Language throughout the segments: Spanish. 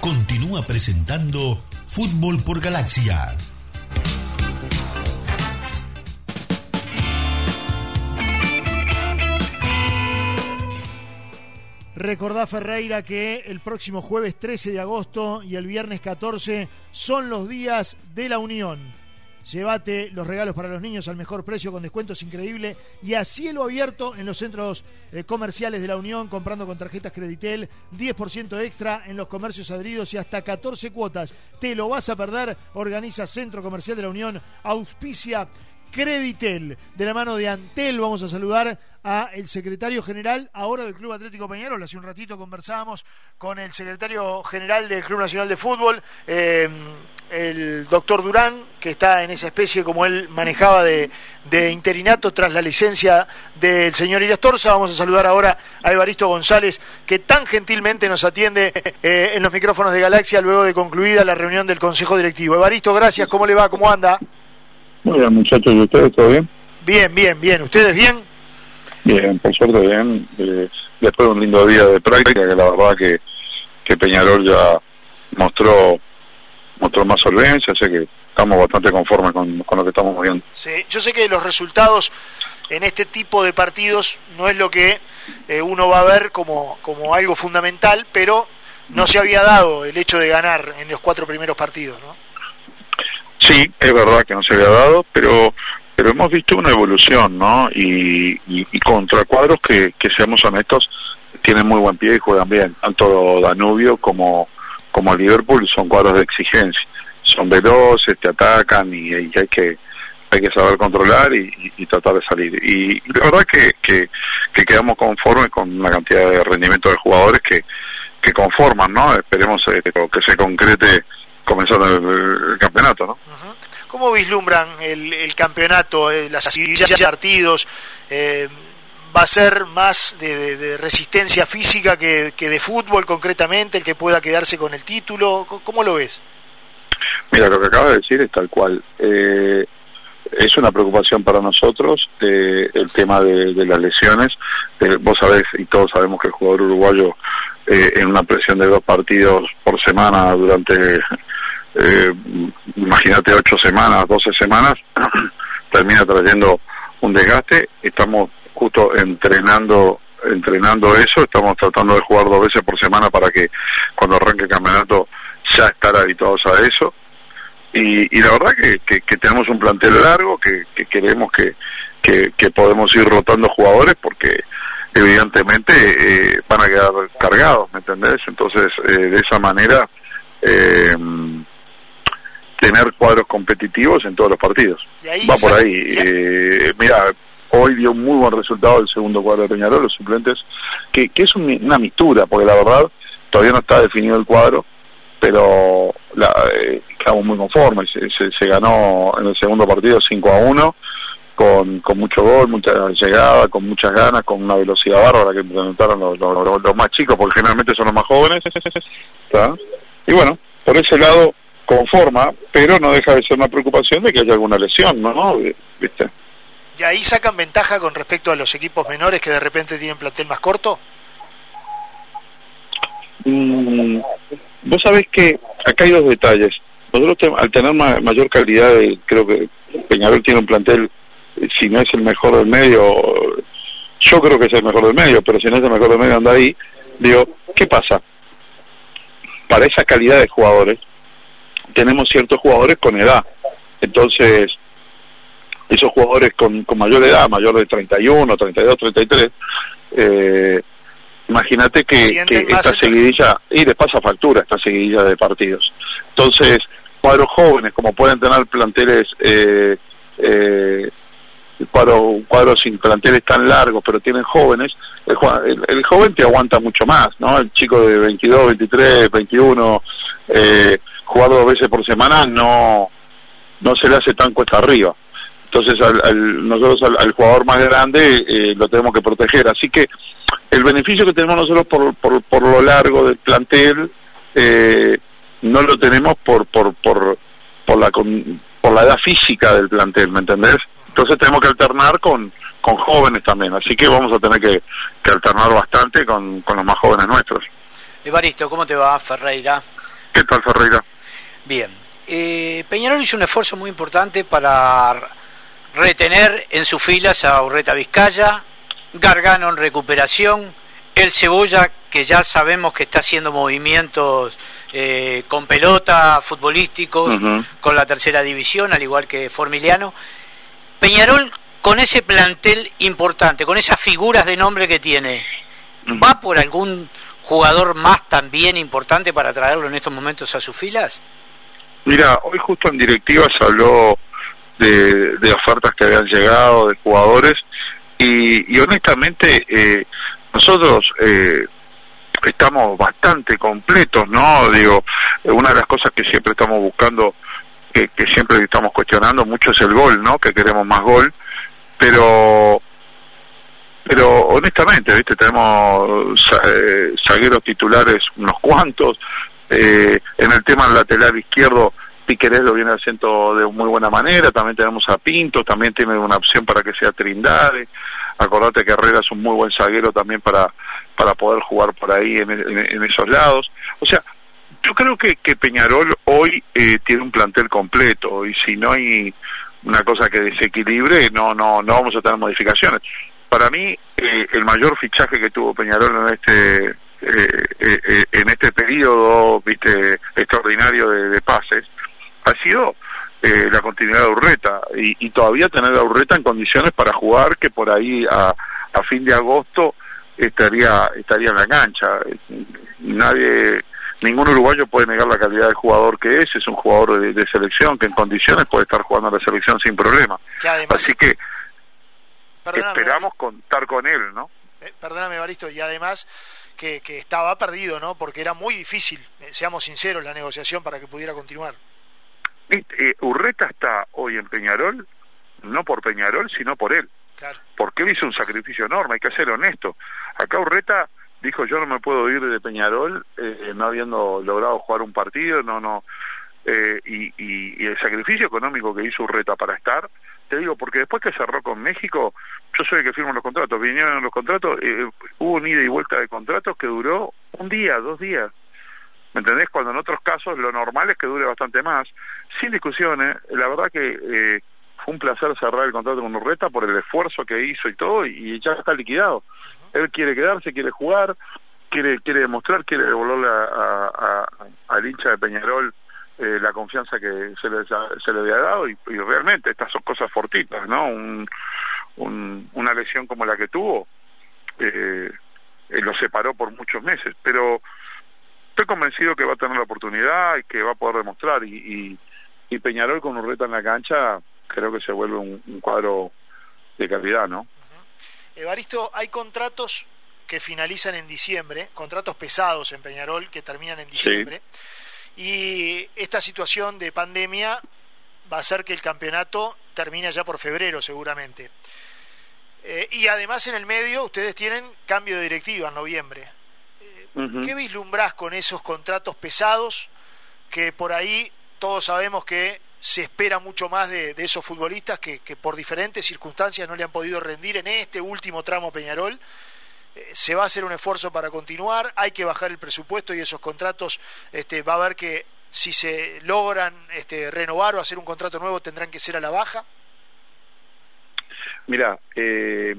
Continúa presentando Fútbol por Galaxia. Recordá Ferreira que el próximo jueves 13 de agosto y el viernes 14 son los días de la Unión. Llévate los regalos para los niños al mejor precio con descuentos increíble y a cielo abierto en los centros eh, comerciales de la Unión comprando con tarjetas Creditel, 10% extra en los comercios adheridos y hasta 14 cuotas. Te lo vas a perder. Organiza Centro Comercial de la Unión, auspicia Creditel. De la mano de Antel vamos a saludar a el secretario general ahora del Club Atlético Peñarol. Hace un ratito conversábamos con el secretario general del Club Nacional de Fútbol. Eh, el doctor Durán, que está en esa especie como él manejaba de, interinato tras la licencia del señor Torza. Vamos a saludar ahora a Evaristo González, que tan gentilmente nos atiende eh, en los micrófonos de Galaxia luego de concluida la reunión del Consejo Directivo. Evaristo, gracias. ¿Cómo le va? ¿Cómo anda? Muy bien, muchachos. ¿Y ustedes? ¿Todo bien? Bien, bien, bien. ¿Ustedes bien? Bien, por suerte bien. Eh, después de un lindo día de práctica, que la verdad que, que Peñarol ya mostró mostró más solvencia, sé que estamos bastante conformes con, lo que estamos viendo. Sí, yo sé que los resultados en este tipo de partidos no es lo que eh, uno va a ver como, como algo fundamental, pero no se había dado el hecho de ganar en los cuatro primeros partidos, ¿no? Sí, es verdad que no se había dado, pero pero hemos visto una evolución, ¿no? Y, contra cuadros que, que, seamos honestos, tienen muy buen pie y juegan bien, tanto Danubio como como Liverpool son cuadros de exigencia, son veloces, te atacan y, hay que hay que saber controlar y, tratar de salir. Y, la verdad que, que, quedamos conformes con una cantidad de rendimiento de jugadores que, que conforman, ¿no? Esperemos eh, que se concrete comenzando el, campeonato, ¿no? ¿Cómo vislumbran el, el campeonato, eh, las de partidos? Eh, va a ser más de, resistencia física que, de fútbol concretamente, el que pueda quedarse con el título. ¿Cómo lo ves? Mira, lo que acaba de decir es tal cual. Eh, es una preocupación para nosotros eh, el tema de, las lesiones. Vos sabés y todos sabemos que el jugador uruguayo en una presión de dos partidos por semana durante, imagínate, ocho semanas, doce semanas, termina trayendo un desgaste. Estamos justo entrenando entrenando eso, estamos tratando de jugar dos veces por semana para que cuando arranque el campeonato ya estar habituados a eso. Y, la verdad que, que, tenemos un plantel largo, que, que queremos que, que, podemos ir rotando jugadores porque evidentemente eh, van a quedar cargados, ¿me entendés? Entonces, eh, de esa manera, eh, tener cuadros competitivos en todos los partidos. Va por ahí. mira, hoy dio un muy buen resultado el segundo cuadro de Peñarol, los suplentes, que, que es una mistura, porque la verdad todavía no está definido el cuadro, pero la, eh, estamos muy conformes. Se, se, ganó en el segundo partido 5 a 1, con, con mucho gol, mucha llegada, con muchas ganas, con una velocidad bárbara que implementaron los, los, más chicos, porque generalmente son los más jóvenes. Y bueno, por ese lado conforma, pero no deja de ser una preocupación de que haya alguna lesión, ¿no? ¿Viste? ¿Y ahí sacan ventaja con respecto a los equipos menores que de repente tienen plantel más corto? Mm, vos sabés que acá hay dos detalles. Nosotros al tener mayor calidad, creo que Peñarol tiene un plantel, eh, si no es el mejor del medio, yo creo que es el mejor del medio, pero si no es el mejor del medio anda ahí, digo, ¿qué pasa? Para esa calidad de jugadores, tenemos ciertos jugadores con edad. Entonces, esos jugadores con, con mayor edad, mayor de 31, 32, 33, eh, imagínate que, que esta seguidilla, y les pasa factura esta seguidilla de partidos. Entonces, cuadros jóvenes, como pueden tener planteles, eh, eh, cuadros, cuadros sin planteles tan largos, pero tienen jóvenes, el, el, joven te aguanta mucho más, ¿no? El chico de 22, 23, 21, eh, jugar dos veces por semana no, no se le hace tan cuesta arriba entonces al, nosotros al, jugador más grande eh, lo tenemos que proteger. Así que el beneficio que tenemos nosotros por, por, por lo largo del plantel eh, no lo tenemos por, por, por, por, la, por la edad física del plantel, ¿me entendés? Entonces tenemos que alternar con, con jóvenes también, así que vamos a tener que, alternar bastante con, con los más jóvenes nuestros. Evaristo, ¿cómo te va, Ferreira? ¿Qué tal, Ferreira? Bien. Eh, Peñarol hizo un esfuerzo muy importante para retener en sus filas a Urreta Vizcaya, Gargano en recuperación, el Cebolla, que ya sabemos que está haciendo movimientos eh, con pelota, futbolísticos, con la tercera división, al igual que Formiliano. Peñarol, con ese plantel importante, con esas figuras de nombre que tiene, ¿va por algún jugador más también importante para traerlo en estos momentos a sus filas? Mira, hoy justo en directiva se habló de, ofertas que habían llegado, de jugadores, y, honestamente eh, nosotros eh, estamos bastante completos, ¿no? Digo, una de las cosas que siempre estamos buscando, que, que siempre estamos cuestionando mucho es el gol, ¿no? Que queremos más gol, pero pero honestamente, ¿viste? tenemos eh, zagueros titulares unos cuantos, eh, en el tema lateral izquierdo Piquerés lo viene haciendo de muy buena manera, también tenemos a Pinto, también tiene una opción para que sea Trindade, acordate que Herrera es un muy buen zaguero también para, para poder jugar por ahí en, esos lados, o sea, yo creo que, que Peñarol hoy eh, tiene un plantel completo. Y si no hay una cosa que desequilibre no no no vamos a tener modificaciones para mí eh, el mayor fichaje que tuvo Peñarol en este eh, eh, en este periodo viste extraordinario de, pases ha sido la continuidad de Urreta. Y, todavía tener a Urreta en condiciones para jugar que por ahí a, a fin de agosto estaría estaría en la cancha. Nadie ningún uruguayo puede negar la calidad de jugador que es. Es un jugador de, selección que en condiciones puede estar jugando en la selección sin problema. Así que esperamos contar con él, ¿no? Eh, perdóname, Baristo, y además que, estaba perdido, ¿no? Porque era muy difícil, eh, seamos sinceros, la negociación para que pudiera continuar. Eh, Urreta está hoy en Peñarol, no por Peñarol, sino por él. Claro. Porque él hizo un sacrificio enorme, hay que ser honesto. Acá Urreta dijo yo no me puedo ir de Peñarol no habiendo logrado jugar un partido, no, no. y, y, el sacrificio económico que hizo Urreta para estar digo, porque después que cerró con México, yo soy el que firmo los contratos, vinieron los contratos, eh, hubo un ida y vuelta de contratos que duró un día, dos días. ¿Me entendés? Cuando en otros casos lo normal es que dure bastante más. Sin discusiones, la verdad que eh, fue un placer cerrar el contrato con Urreta por el esfuerzo que hizo y todo, y, ya está liquidado. Él quiere quedarse, quiere jugar, quiere quiere demostrar, quiere devolverle al hincha de Peñarol eh, la confianza que se le, se le había dado y, realmente estas son cosas fortitas, ¿no? Un, una lesión como la que tuvo eh, eh, lo separó por muchos meses, pero estoy convencido que va a tener la oportunidad y que va a poder demostrar y, y, Peñarol con Urreta en la cancha creo que se vuelve un, cuadro de calidad, ¿no? Evaristo, hay contratos que finalizan en diciembre, contratos pesados en Peñarol que terminan en diciembre. Y esta situación de pandemia va a hacer que el campeonato termine ya por febrero seguramente. Eh, y además en el medio ustedes tienen cambio de directiva en noviembre. Eh, ¿Qué vislumbrás con esos contratos pesados que por ahí todos sabemos que se espera mucho más de, esos futbolistas que, que, por diferentes circunstancias no le han podido rendir en este último tramo Peñarol se va a hacer un esfuerzo para continuar, hay que bajar el presupuesto y esos contratos este, va a haber que si se logran este, renovar o hacer un contrato nuevo tendrán que ser a la baja. Mira, eh,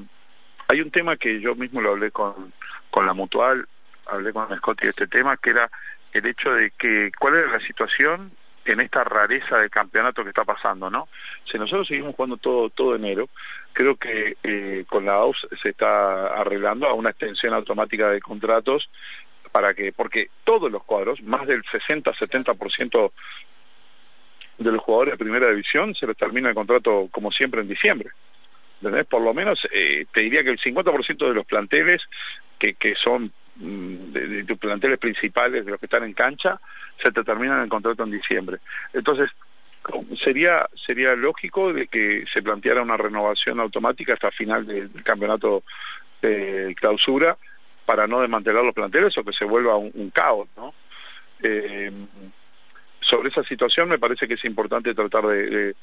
hay un tema que yo mismo lo hablé con, con la mutual, hablé con Scotty de este tema, que era el hecho de que cuál era la situación en esta rareza de campeonato que está pasando, ¿no? Si nosotros seguimos jugando todo, todo enero, creo que eh, con la AUS se está arreglando a una extensión automática de contratos para que, porque todos los cuadros, más del 60-70% de los jugadores de primera división se les termina el contrato como siempre en diciembre. ¿Entendés? Por lo menos eh, te diría que el 50% de los planteles que, que son de, de, planteles principales, de los que están en cancha, se te terminan el contrato en diciembre. Entonces, sería sería lógico de que se planteara una renovación automática hasta final del, campeonato de clausura para no desmantelar los planteles o que se vuelva un, caos, ¿no? Eh, sobre esa situación me parece que es importante tratar de,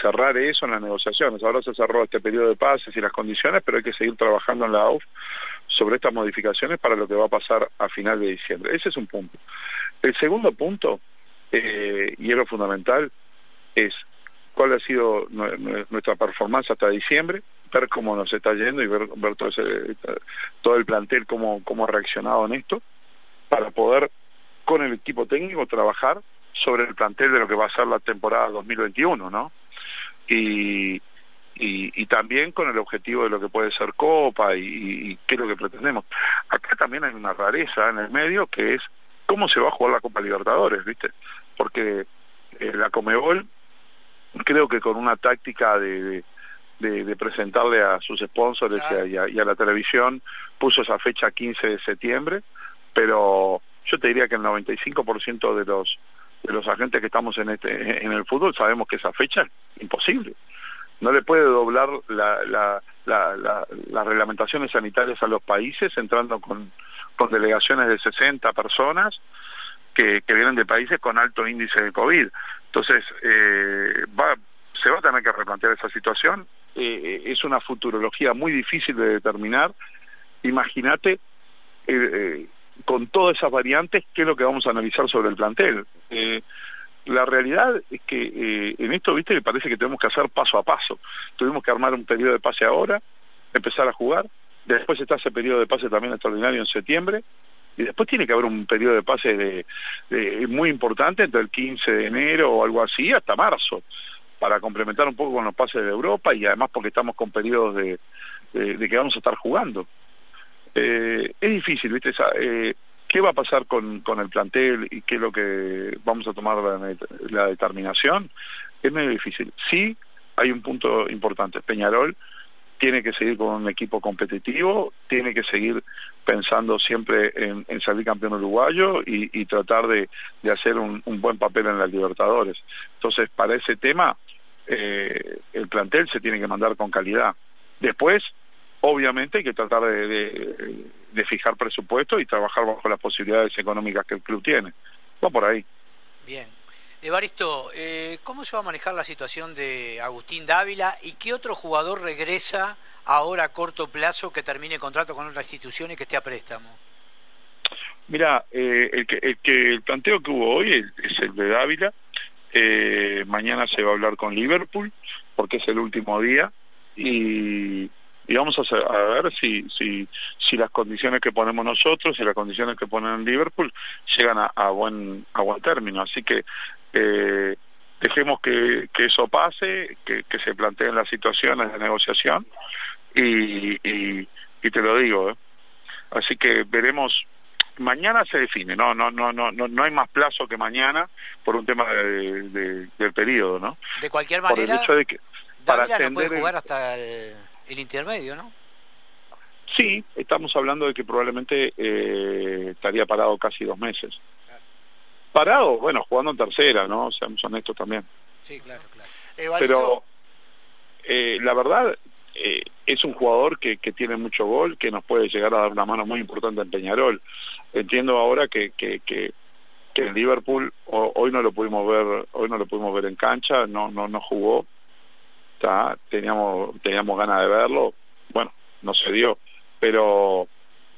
cerrar eso en las negociaciones. Ahora se cerró este periodo de pases y las condiciones, pero hay que seguir trabajando en la AUF sobre estas modificaciones para lo que va a pasar a final de diciembre. Ese es un punto. El segundo punto, eh, y es lo fundamental, es cuál ha sido nuestra performance hasta diciembre, ver cómo nos está yendo y ver, ver todo, ese, todo el plantel cómo, cómo ha reaccionado en esto, para poder con el equipo técnico trabajar sobre el plantel de lo que va a ser la temporada 2021, ¿no? Y, y, también con el objetivo de lo que puede ser Copa y, qué es lo que pretendemos. Acá también hay una rareza en el medio que es cómo se va a jugar la Copa Libertadores, ¿viste? Porque eh, la Comebol creo que con una táctica de, de, presentarle a sus sponsors y, y, a, la televisión puso esa fecha 15 de septiembre, pero yo te diría que el 95% de los los agentes que estamos en este en el fútbol sabemos que esa fecha es imposible no le puede doblar la, las reglamentaciones sanitarias a los países entrando con, delegaciones de 60 personas que, vienen de países con alto índice de COVID. Entonces, eh, se va a tener que replantear esa situación. Eh, es una futurología muy difícil de determinar. Imagínate eh, con todas esas variantes qué es lo que vamos a analizar sobre el plantel la realidad es que eh, en esto, viste, me parece que tenemos que hacer paso a paso. Tuvimos que armar un periodo de pase ahora, empezar a jugar, después está ese periodo de pase también extraordinario en septiembre, y después tiene que haber un periodo de pase de, muy importante entre el 15 de enero o algo así hasta marzo, para complementar un poco con los pases de Europa y además porque estamos con periodos de, que vamos a estar jugando. Eh, es difícil, viste, eh, ¿Qué va a pasar con, con el plantel y qué es lo que vamos a tomar la, determinación? Es medio difícil. Sí, hay un punto importante. Peñarol tiene que seguir con un equipo competitivo, tiene que seguir pensando siempre en, salir campeón uruguayo y, tratar de, hacer un, buen papel en las Libertadores. Entonces, para ese tema, eh, el plantel se tiene que mandar con calidad. Después, obviamente hay que tratar de, fijar presupuesto y trabajar bajo las posibilidades económicas que el club tiene. Va por ahí. Bien. Evaristo, eh, ¿cómo se va a manejar la situación de Agustín Dávila y qué otro jugador regresa ahora a corto plazo que termine contrato con otra institución y que esté a préstamo? Mira, eh, el, que, el, que, el planteo que hubo hoy es, el de Dávila. Eh, mañana se va a hablar con Liverpool porque es el último día y y vamos a, ver si, si, si las condiciones que ponemos nosotros y las condiciones que ponen en Liverpool llegan a, buen, a buen término. Así que eh, dejemos que, que, eso pase, que, que, se planteen las situaciones de negociación y, y, te lo digo. ¿eh? Así que veremos. Mañana se define, no, no, no, no, no, no hay más plazo que mañana por un tema de, del periodo, ¿no? De cualquier manera. Por el hecho de que para no puede jugar hasta el el intermedio, ¿no? Sí, estamos hablando de que probablemente eh, estaría parado casi dos meses. Parado, bueno, jugando en tercera, ¿no? Seamos honestos también. Sí, claro, claro. Pero eh, la verdad eh, es un jugador que, que tiene mucho gol, que nos puede llegar a dar una mano muy importante en Peñarol. Entiendo ahora que, que, que, que en Liverpool hoy no lo pudimos ver, hoy no lo pudimos ver en cancha, no, no, no jugó teníamos teníamos ganas de verlo, bueno, no se dio, pero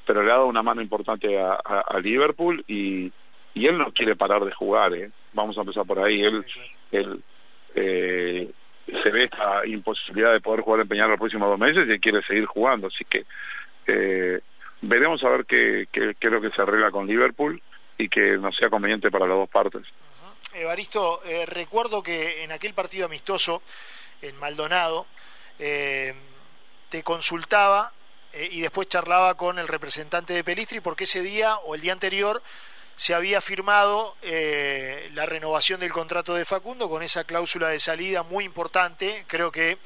pero le ha dado una mano importante a, Liverpool y, y él no quiere parar de jugar, ¿eh? vamos a empezar por ahí, él, él eh, se ve esta imposibilidad de poder jugar en Peñarol los próximos dos meses y quiere seguir jugando, así que eh, veremos a ver qué, qué, qué es lo que se arregla con Liverpool y que no sea conveniente para las dos partes. Evaristo, eh, recuerdo que en aquel partido amistoso en Maldonado, eh, te consultaba eh, y después charlaba con el representante de Pelistri porque ese día o el día anterior se había firmado eh, la renovación del contrato de Facundo con esa cláusula de salida muy importante, creo que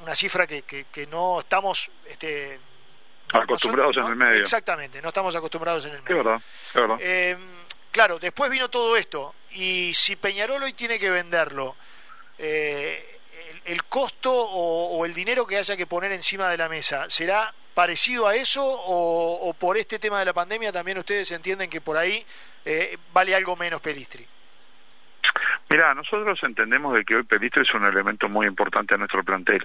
una cifra que, que, no estamos... Este, acostumbrados en el medio. Exactamente, no estamos acostumbrados en el medio. Es verdad, es verdad. Claro, después vino todo esto y si Peñarol hoy tiene que venderlo eh, el, costo o, el dinero que haya que poner encima de la mesa, ¿será parecido a eso o, por este tema de la pandemia también ustedes entienden que por ahí eh, vale algo menos Pelistri? Mira, nosotros entendemos de que hoy Pelistri es un elemento muy importante en nuestro plantel.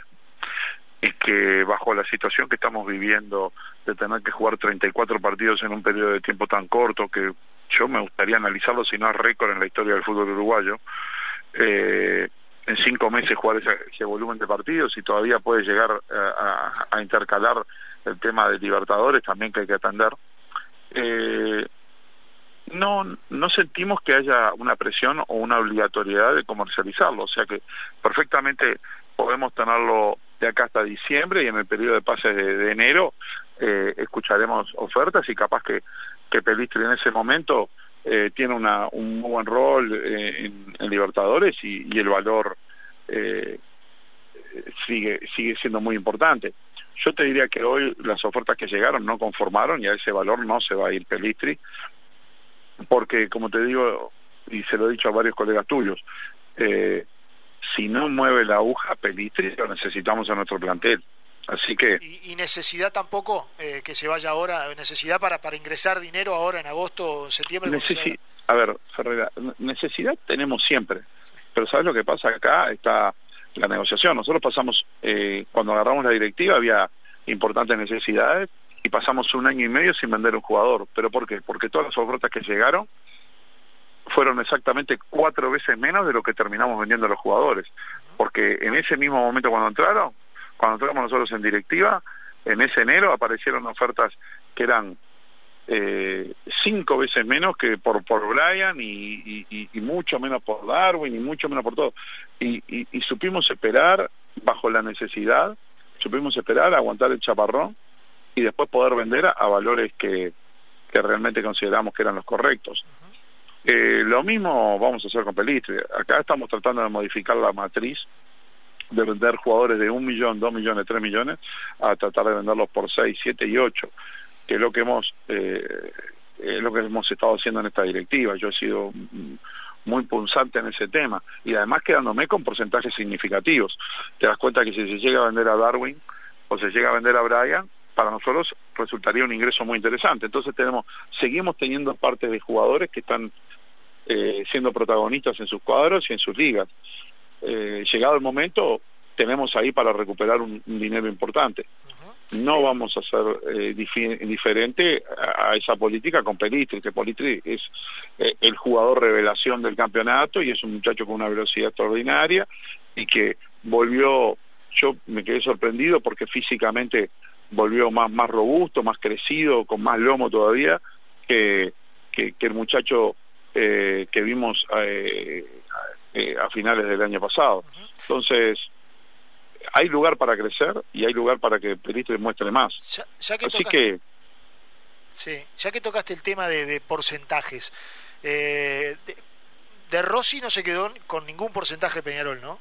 es que bajo la situación que estamos viviendo de tener que jugar 34 partidos en un periodo de tiempo tan corto, que yo me gustaría analizarlo si no es récord en la historia del fútbol uruguayo, eh, en cinco meses jugar ese, volumen de partidos y todavía puede llegar a, intercalar el tema de Libertadores también que hay que atender. Eh, no, no sentimos que haya una presión o una obligatoriedad de comercializarlo, o sea que perfectamente podemos tenerlo de acá hasta diciembre y en el periodo de pases de, enero eh, escucharemos ofertas y capaz que, que Pelistri en ese momento eh, tiene una, un muy buen rol eh, en, Libertadores y, el valor eh, sigue, sigue siendo muy importante. Yo te diría que hoy las ofertas que llegaron no conformaron y a ese valor no se va a ir Pelistri, porque como te digo, y se lo he dicho a varios colegas tuyos, si no mueve la aguja Pelistri, lo necesitamos en nuestro plantel. Así que... ¿Y, necesidad tampoco eh, que se vaya ahora? ¿Necesidad para, para ingresar dinero ahora en agosto o septiembre? a ver, Ferreira, necesidad tenemos siempre. Pero ¿sabes lo que pasa? Acá está la negociación. Nosotros pasamos, eh, cuando agarramos la directiva había importantes necesidades y pasamos un año y medio sin vender un jugador. ¿Pero por qué? Porque todas las ofertas que llegaron fueron exactamente cuatro veces menos de lo que terminamos vendiendo a los jugadores. Porque en ese mismo momento cuando entraron, cuando entramos nosotros en directiva, en ese enero aparecieron ofertas que eran eh, cinco veces menos que por, por Brian y, mucho menos por Darwin y mucho menos por todo. Y, y, supimos esperar bajo la necesidad, supimos esperar, aguantar el chaparrón y después poder vender a, valores que, que realmente consideramos que eran los correctos. Eh, lo mismo vamos a hacer con Pelistri. Acá estamos tratando de modificar la matriz de vender jugadores de un millón, dos millones, tres millones, a tratar de venderlos por seis, siete y ocho, que es lo que hemos eh, es lo que hemos estado haciendo en esta directiva. Yo he sido muy punzante en ese tema y además quedándome con porcentajes significativos. Te das cuenta que si se llega a vender a Darwin o se llega a vender a Brian, para nosotros resultaría un ingreso muy interesante. Entonces tenemos, seguimos teniendo partes de jugadores que están eh, siendo protagonistas en sus cuadros y en sus ligas. Eh, llegado el momento, tenemos ahí para recuperar un, dinero importante. No vamos a ser eh, diferente a, esa política con Pelistri, que Pelistri es eh, el jugador revelación del campeonato y es un muchacho con una velocidad extraordinaria y que volvió, yo me quedé sorprendido porque físicamente volvió más, más robusto, más crecido, con más lomo todavía, que, que, el muchacho eh, que vimos eh, eh, a finales del año pasado. Entonces, hay lugar para crecer y hay lugar para que Pelistri muestre más. Ya, que Así que... Sí, ya que tocaste el tema de, porcentajes, de, de, Rossi no se quedó con ningún porcentaje Peñarol, ¿no?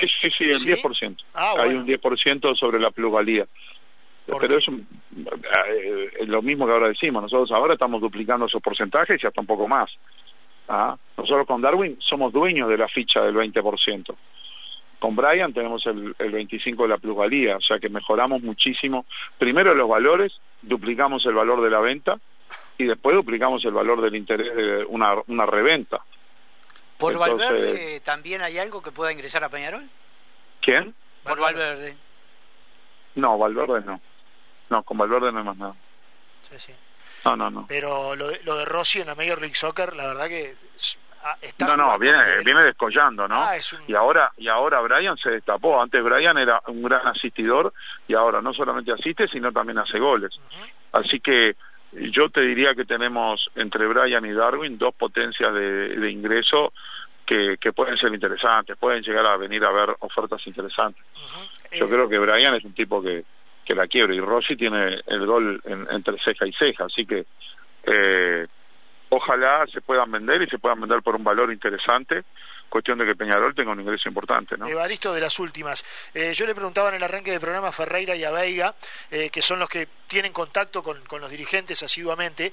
Sí, sí, sí, el 10%. Ah, hay un 10% sobre la plusvalía. Pero es eh, lo mismo que ahora decimos, nosotros ahora estamos duplicando esos porcentajes y hasta un poco más. ¿Ah? Nosotros con Darwin somos dueños de la ficha del 20%. Con Brian tenemos el, el 25% de la plusvalía, o sea que mejoramos muchísimo. Primero los valores, duplicamos el valor de la venta y después duplicamos el valor del interés de una, una reventa. ¿Por Valverde también hay algo que pueda ingresar a Peñarol? ¿Quién? Por Valverde. No, Valverde no. No, con Valverde no hay más nada. Sí, sí. No, no, no. Pero lo de, lo de Rossi en la Major League Soccer, la verdad que ah, está no, no, viene, viene descollando, ¿no? Ah, y ahora y ahora Brian se destapó. Antes Brian era un gran asistidor y ahora no solamente asiste, sino también hace goles. Así que yo te diría que tenemos entre Brian y Darwin dos potencias de, ingreso que, que, pueden ser interesantes, pueden llegar a venir a ver ofertas interesantes. Yo eh, creo que Brian es un tipo que, que la quiebre. Y Rossi tiene el gol entre ceja y ceja, así que eh, ojalá se puedan vender y se puedan vender por un valor interesante. Cuestión de que Peñarol tenga un ingreso importante. ¿no? Evaristo, de las últimas. Eh, yo le preguntaba en el arranque del programa Ferreira y a Veiga, eh, que son los que tienen contacto con, los dirigentes asiduamente,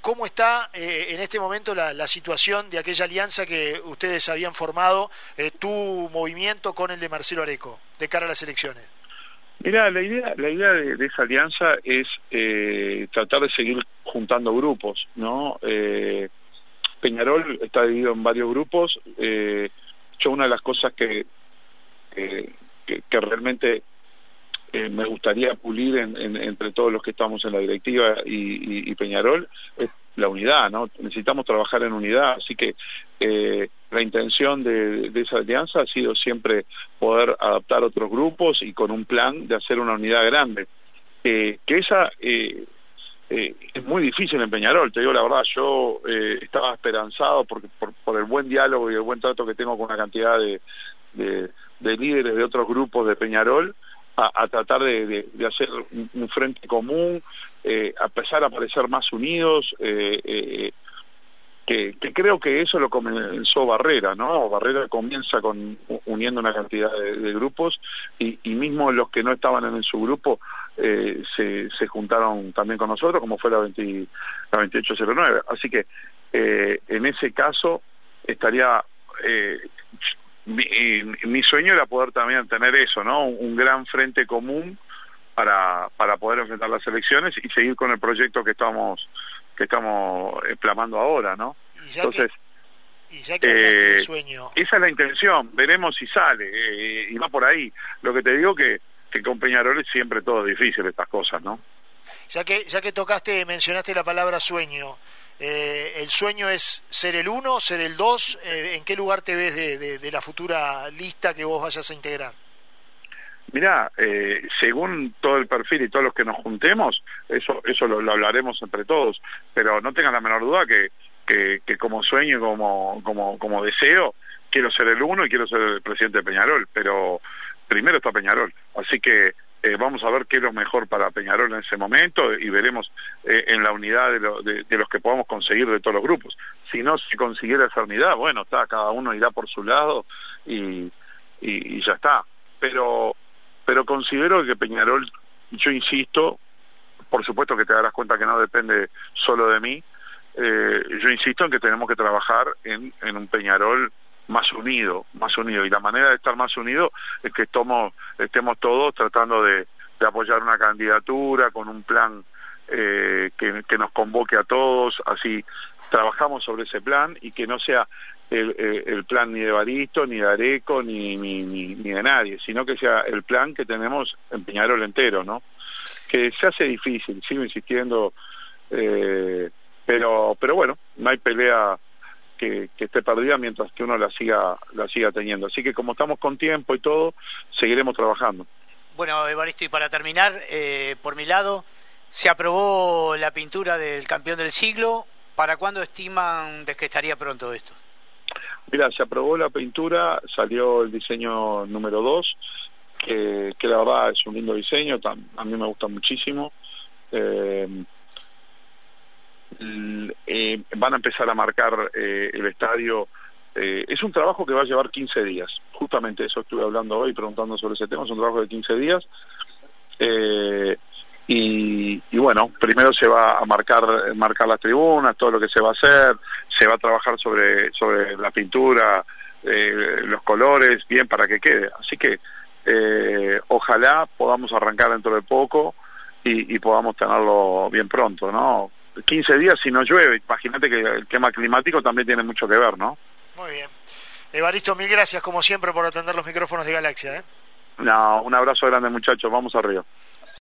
¿cómo está en este momento la, la, situación de aquella alianza que ustedes habían formado, tu movimiento con el de Marcelo Areco, de cara a las elecciones? Mira, la idea, la idea de, esa alianza es eh, tratar de seguir juntando grupos, ¿no? Eh, Peñarol está dividido en varios grupos. Eh, yo una de las cosas que, que, realmente eh, me gustaría pulir entre todos los que estamos en la directiva y, Peñarol es la unidad, ¿no? Necesitamos trabajar en unidad, así que eh, la intención de, esa alianza ha sido siempre poder adaptar otros grupos y con un plan de hacer una unidad grande. que esa es muy difícil en Peñarol, te digo la verdad, yo estaba esperanzado porque por, por, el buen diálogo y el buen trato que tengo con una cantidad de líderes de otros grupos de Peñarol, a, tratar de, hacer un, frente común, eh, a empezar a parecer más unidos, eh, eh, que, creo que eso lo comenzó Barrera, ¿no? Barrera comienza con uniendo una cantidad de, grupos y, mismo los que no estaban en su grupo se, se, juntaron también con nosotros, como fue la, 20, la 2809. Así que en ese caso estaría mi, sueño era poder también tener eso, ¿no? Un, gran frente común para, para poder enfrentar las elecciones y seguir con el proyecto que estamos que estamos plamando ahora, ¿no? Entonces, eh, sueño. esa es la intención, veremos si sale eh, y va por ahí. Lo que te digo que, que con Peñarol es siempre todo difícil estas cosas, ¿no? Ya que ya que tocaste, mencionaste la palabra sueño. Eh, ¿El sueño es ser el uno, ser el dos? Eh, ¿En qué lugar te ves de, la futura lista que vos vayas a integrar? Mirá, eh, según todo el perfil y todos los que nos juntemos, eso eso lo, hablaremos entre todos, pero no tengan la menor duda que, que, como sueño, como, como, como deseo, quiero ser el uno y quiero ser el presidente de Peñarol, pero primero está Peñarol, así que eh, vamos a ver qué es lo mejor para Peñarol en ese momento y veremos eh, en la unidad de, los que podamos conseguir de todos los grupos. Si no se consiguiera esa unidad, bueno, está, cada uno irá por su lado y, ya está. Pero, pero considero que Peñarol, yo insisto, por supuesto que te darás cuenta que no depende solo de mí, eh, yo insisto en que tenemos que trabajar en un Peñarol más unido, más unido. Y la manera de estar más unido es que estemos, estemos todos tratando de, apoyar una candidatura con un plan eh, que, nos convoque a todos, así trabajamos sobre ese plan y que no sea el, el plan ni de Baristo, ni de Areco, ni, ni, ni, de nadie, sino que sea el plan que tenemos en Peñarol entero, ¿no? Que se hace difícil, sigo insistiendo, eh, pero, pero bueno, no hay pelea que, esté perdida mientras que uno la siga, la siga teniendo. Así que como estamos con tiempo y todo, seguiremos trabajando. Bueno, Evaristo, y para terminar, eh, por mi lado, se aprobó la pintura del campeón del siglo. ¿Para cuándo estiman de que estaría pronto esto? Mira, se aprobó la pintura, salió el diseño número 2, que, que, la verdad es un lindo diseño, a mí me gusta muchísimo. Eh, eh, van a empezar a marcar eh, el estadio. Eh, es un trabajo que va a llevar 15 días. Justamente eso estuve hablando hoy, preguntando sobre ese tema. Es un trabajo de 15 días. Y, bueno, primero se va a marcar, marcar las tribunas, todo lo que se va a hacer. Se va a trabajar sobre, sobre la pintura, los colores, bien para que quede. Así que ojalá podamos arrancar dentro de poco y, y podamos tenerlo bien pronto, ¿no? 15 días si no llueve. Imagínate que el tema climático también tiene mucho que ver, ¿no? Muy bien. Evaristo, mil gracias como siempre por atender los micrófonos de Galaxia. ¿eh? No, un abrazo grande muchachos, vamos arriba.